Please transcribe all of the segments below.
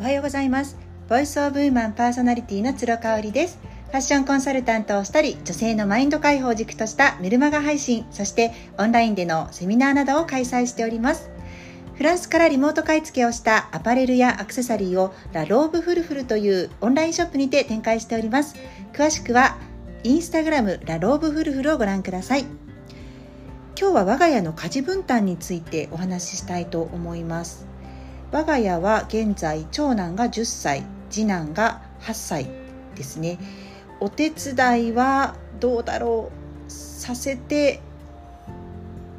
おはようございます。ボイスオブウーマンパーソナリティの鶴香織です。ファッションコンサルタントをしたり女性のマインド解放軸としたメルマガ配信そしてオンラインでのセミナーなどを開催しております。フランスからリモート買い付けをしたアパレルやアクセサリーをラローブフルフルというオンラインショップにて展開しております。詳しくはインスタグラムラローブフルフルをご覧ください。今日は我が家の家事分担についてお話ししたいと思います。我が家は現在長男が10歳次男が8歳ですね。お手伝いはどうだろうさせて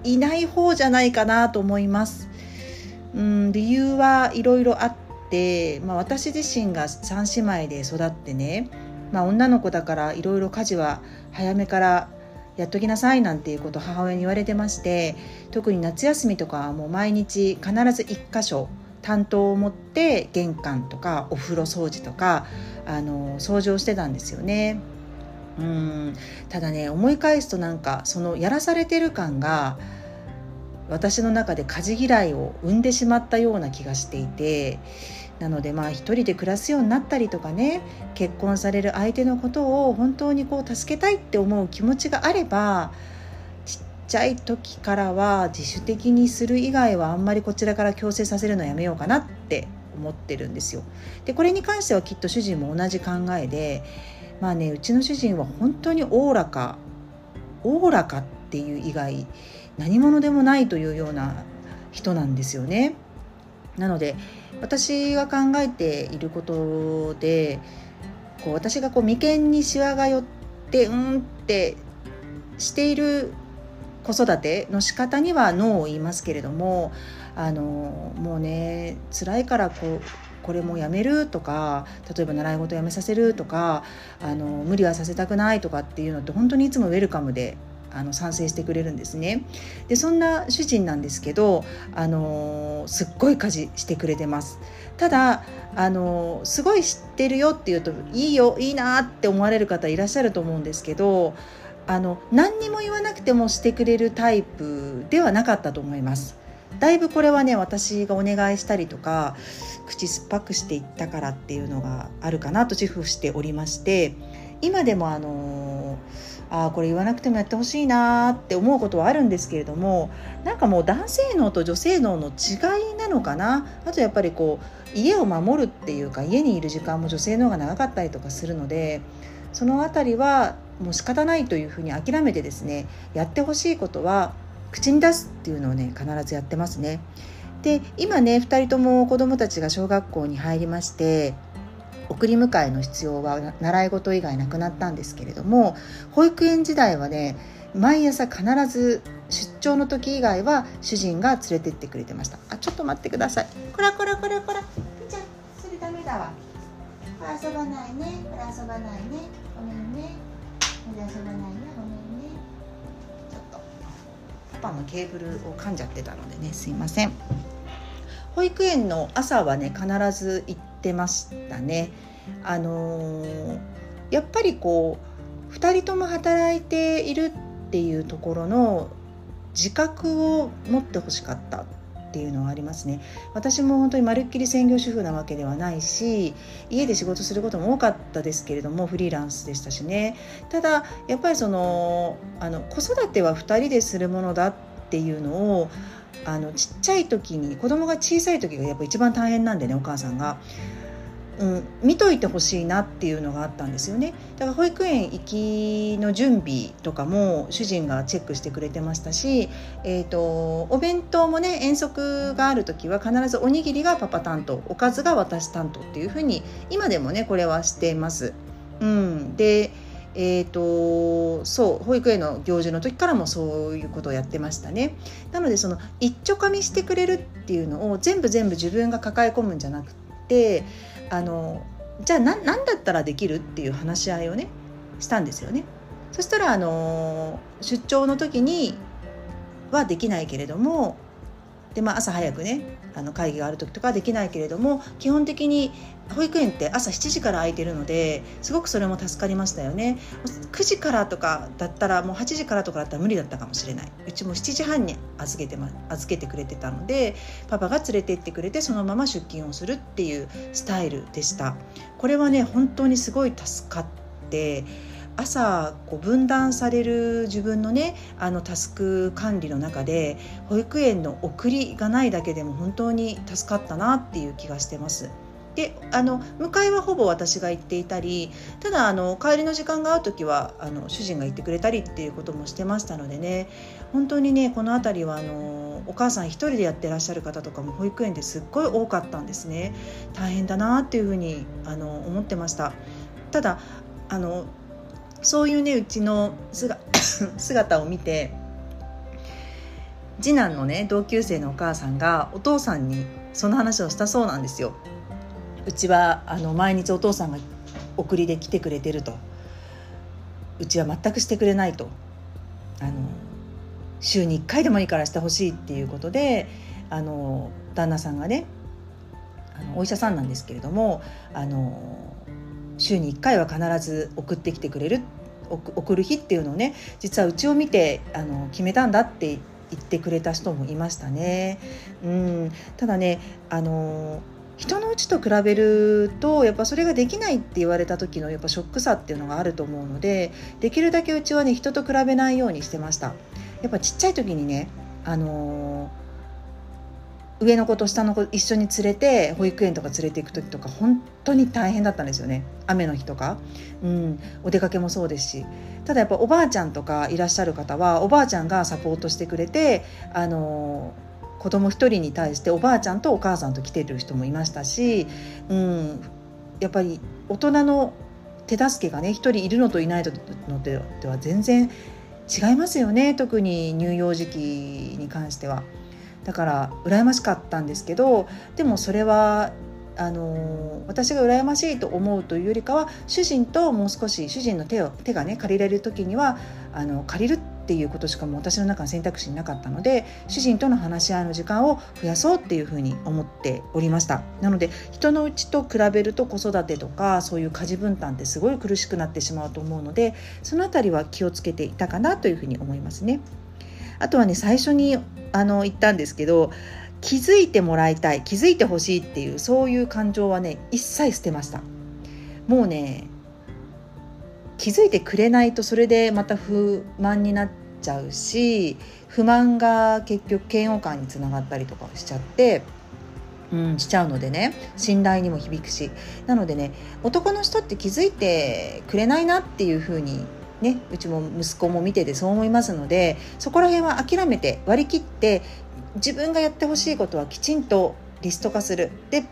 いない方じゃないかなと思います。うん理由はいろいろあって、まあ、私自身が3姉妹で育ってね、まあ、女の子だからいろいろ家事は早めからやっときなさいなんていうことを母親に言われてまして特に夏休みとかはもう毎日必ず1箇所担当を持って玄関とかお風呂掃除とかあの掃除をしてたんですよね。うんただね思い返すとなんかそのやらされてる感が私の中で家事嫌いを生んでしまったような気がしていてなのでまあ一人で暮らすようになったりとかね結婚される相手のことを本当にこう助けたいって思う気持ちがあればちゃい時からは自主的にする以外はあんまりこちらから強制させるのやめようかなって思ってるんですよ。でこれに関してはきっと主人も同じ考えでまあねうちの主人は本当におおらかおおらかっていう以外何者でもないというような人なんですよね。なので私が考えていることでこう私がこう眉間にしわが寄ってうんってしている子育ての仕方にはノーを言いますけれどもあのもうね辛いからこうこれもやめるとか例えば習い事やめさせるとかあの無理はさせたくないとかっていうのって本当にいつもウェルカムであの賛成してくれるんですね。でそんな主人なんですけどあのすっごい家事してくれてます。ただあのすごい知ってるよっていうといいよいいなって思われる方いらっしゃると思うんですけどあの何にも言わなくてもしてくれるタイプではなかったと思います。だいぶこれはね私がお願いしたりとか口酸っぱくしていったからっていうのがあるかなと自負しておりまして今でもあのああこれ言わなくてもやってほしいなって思うことはあるんですけれどもなんかもう男性脳と女性脳の違いなのかな？あとやっぱりこう家を守るっていうか家にいる時間も女性の方が長かったりとかするのでその辺りはもう仕方ないというふうに諦めてですねやってほしいことは口に出すっていうのをね必ずやってますね。で今ね2人とも子どもたちが小学校に入りまして送り迎えの必要は習い事以外なくなったんですけれども保育園時代はね毎朝必ず出張の時以外は主人が連れてってくれてました。あちょっと待ってください。こらこらこらこら。じゃそれダメだわ。これ遊ばないね。これ遊ばないね。ごめんね。これ遊ばないね。ごめんね。ちょっと。パパのケーブルを噛んじゃってたのでね。すいません。保育園の朝はね必ず行ってましたね。あのー、やっぱりこう2人とも働いているっていうところの自覚を持ってほしかった。っていうのはありますね私も本当にまるっきり専業主婦なわけではないし家で仕事することも多かったですけれどもフリーランスでしたしねただやっぱりそのあの子育ては2人でするものだっていうのをあのちっちゃい時に子供が小さい時がやっぱ一番大変なんでねお母さんが。うん、見といてほしいなっていうのがあったんですよねだから保育園行きの準備とかも主人がチェックしてくれてましたし、えーと、お弁当もね遠足がある時は必ずおにぎりがパパ担当おかずが私担当っていうふうに今でもねこれはしています。うん、でえーと、そう保育園の行事の時からもそういうことをやってましたねなのでその一丁かみしてくれるっていうのを全部全部自分が抱え込むんじゃなくてあのじゃあ何だったらできるっていう話し合いをねしたんですよね。そしたらあの出張の時にはできないけれどもで、まあ、朝早くねあの会議がある時とかはできないけれども基本的に保育園って朝7時から空いてるのですごくそれも助かりましたよね。9時からとかだったらもう8時からとかだったら無理だったかもしれない。うちも7時半に預けて,、ま、預けてくれてたのでパパが連れて行ってくれてそのまま出勤をするっていうスタイルでした。これはね本当にすごい助かって朝こう分断される自分のねあのタスク管理の中で保育園の送りがないだけでも本当に助かったなっていう気がしてます。であの迎えはほぼ私が行っていたりただあの帰りの時間が合う時はあの主人が行ってくれたりっていうこともしてましたのでね本当にねこの辺りはあのお母さん一人でやってらっしゃる方とかも保育園ですっごい多かったんですね大変だなっていうふうにあの思ってましたただあのそういうねうちの 姿を見て次男のね同級生のお母さんがお父さんにその話をしたそうなんですよ。うちはあの毎日お父さんが送りで来てくれてるとうちは全くしてくれないとあの週に1回でもいいからしてほしいっていうことであの旦那さんがねあのお医者さんなんですけれどもあの週に1回は必ず送ってきてくれる送る日っていうのをね実はうちを見てあの決めたんだって言ってくれた人もいましたね。うんただねあの人のうちと比べるとやっぱそれができないって言われた時のやっぱショックさっていうのがあると思うのでできるだけうちはね人と比べないようにしてました。やっぱちっちゃい時にねあの上の子と下の子一緒に連れて保育園とか連れて行く時とか本当に大変だったんですよね。雨の日とか、うん、お出かけもそうですし。ただやっぱおばあちゃんとかいらっしゃる方はおばあちゃんがサポートしてくれてあの子供一人に対しておばあちゃんとお母さんと来てる人もいましたし、うん、やっぱり大人の手助けがね一人いるのといないのでは全然違いますよね。特に乳幼児期に関しては。だから羨ましかったんですけどでもそれはあの私が羨ましいと思うというよりかは主人ともう少し主人の手を手がね借りられる時にはあの借りるっていうことしかもう私の中の選択肢になかったので主人との話し合いの時間を増やそうっていうふうに思っておりましたなので人のうちと比べると子育てとかそういう家事分担ってすごい苦しくなってしまうと思うのでその辺りは気をつけていたかなというふうに思いますね。あとはね最初にあの言ったんですけど気づいてもらいたい気づいてほしいっていうそういう感情はね一切捨てました。もうね気づいてくれないとそれでまた不満になっちゃうし不満が結局嫌悪感につながったりとかしちゃってうん、しちゃうのでね信頼にも響くし。なのでね男の人って気づいてくれないなっていうふうにね、うちも息子も見ててそう思いますのでそこら辺は諦めて割り切って自分がやってほしいことはきちんとリスト化する。で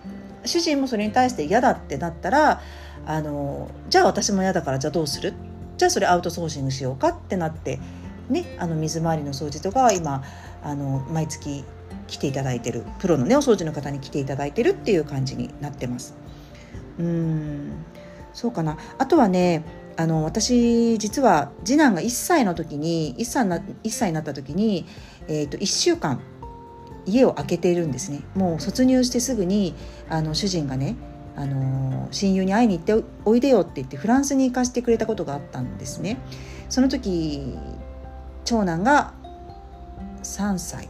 主人もそれに対して嫌だってなったらあのじゃあ私も嫌だからじゃあどうする？じゃあそれアウトソーシングしようかってなってねあの水回りの掃除とか今あの毎月来ていただいてるプロのねお掃除の方に来ていただいてるっていう感じになってます。うん。そうかな。あとはねあの私実は次男が1歳の時に1歳な1歳になった時に、えーと、1週間家を空けているんですね。もう卒入してすぐにあの主人がねあの親友に会いに行っておいでよって言ってフランスに行かせてくれたことがあったんですね。その時長男が3歳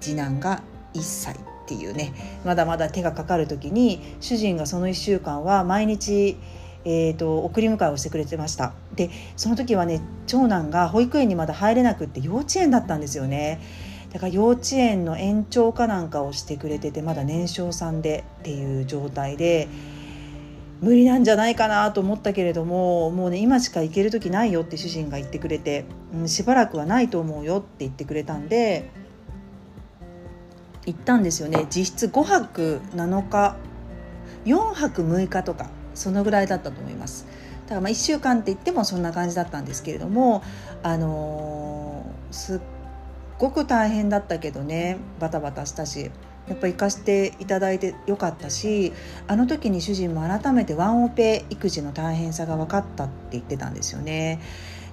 次男が1歳っていうねまだまだ手がかかる時に主人がその1週間は毎日えーと、送り迎えをしてくれてました。でその時はね長男が保育園にまだ入れなくって幼稚園だったんですよね。だから幼稚園の延長かなんかをしてくれててまだ年少さんでっていう状態で無理なんじゃないかなと思ったけれどももうね今しか行ける時ないよって主人が言ってくれて、うん、しばらくはないと思うよって言ってくれたんで行ったんですよね。実質5泊7日4泊6日とかそのぐらいだったと思います。だからまあ1週間って言ってもそんな感じだったんですけれども、あのー、すっごく大変だったけどねバタバタしたしやっぱ行かせていただいてよかったしあの時に主人も改めてワンオペ育児の大変さが分かったって言ってたんですよね。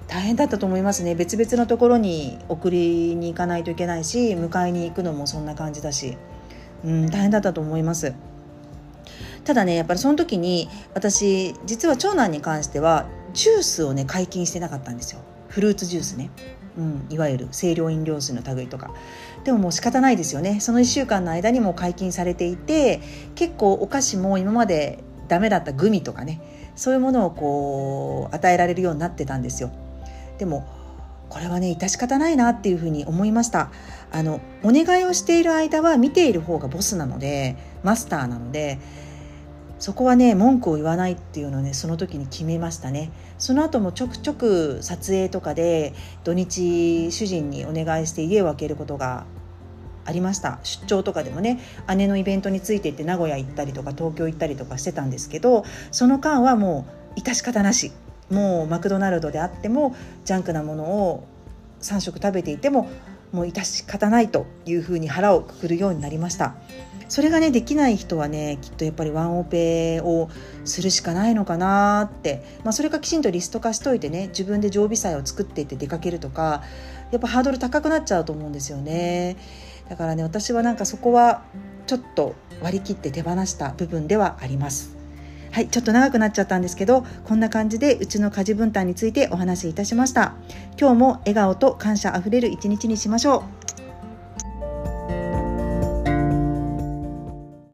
大変だったと思いますね別々のところに送りに行かないといけないし迎えに行くのもそんな感じだし、うん、大変だったと思いますただねやっぱりその時に私実は長男に関してはジュースをね解禁してなかったんですよ。フルーツジュースね、うん、いわゆる清涼飲料水の類とか。でももう仕方ないですよね。その1週間の間にも解禁されていて結構お菓子も今までダメだったグミとかね。そういうものをこう与えられるようになってたんですよ。でもこれはね致し方ないなっていうふうに思いました。あのお願いをしている間は見ている方がボスなのでマスターなのでそこはね文句を言わないっていうのをねその時に決めましたね。その後もちょくちょく撮影とかで土日主人にお願いして家を空けることがありました。出張とかでもね姉のイベントについて行って名古屋行ったりとか東京行ったりとかしてたんですけどその間はもう致し方なし。もうマクドナルドであってもジャンクなものを3食食べていてももう致し方ないというふうに腹をくくるようになりました。それがねできない人はねきっとやっぱりワンオペをするしかないのかなって、まあ、それかきちんとリスト化しといてね自分で常備菜を作っていって出かけるとかやっぱハードル高くなっちゃうと思うんですよね。だからね私はなんかそこはちょっと割り切って手放した部分ではあります。はいちょっと長くなっちゃったんですけどこんな感じでうちの家事分担についてお話しいたしました。今日も笑顔と感謝あふれる一日にしましょう。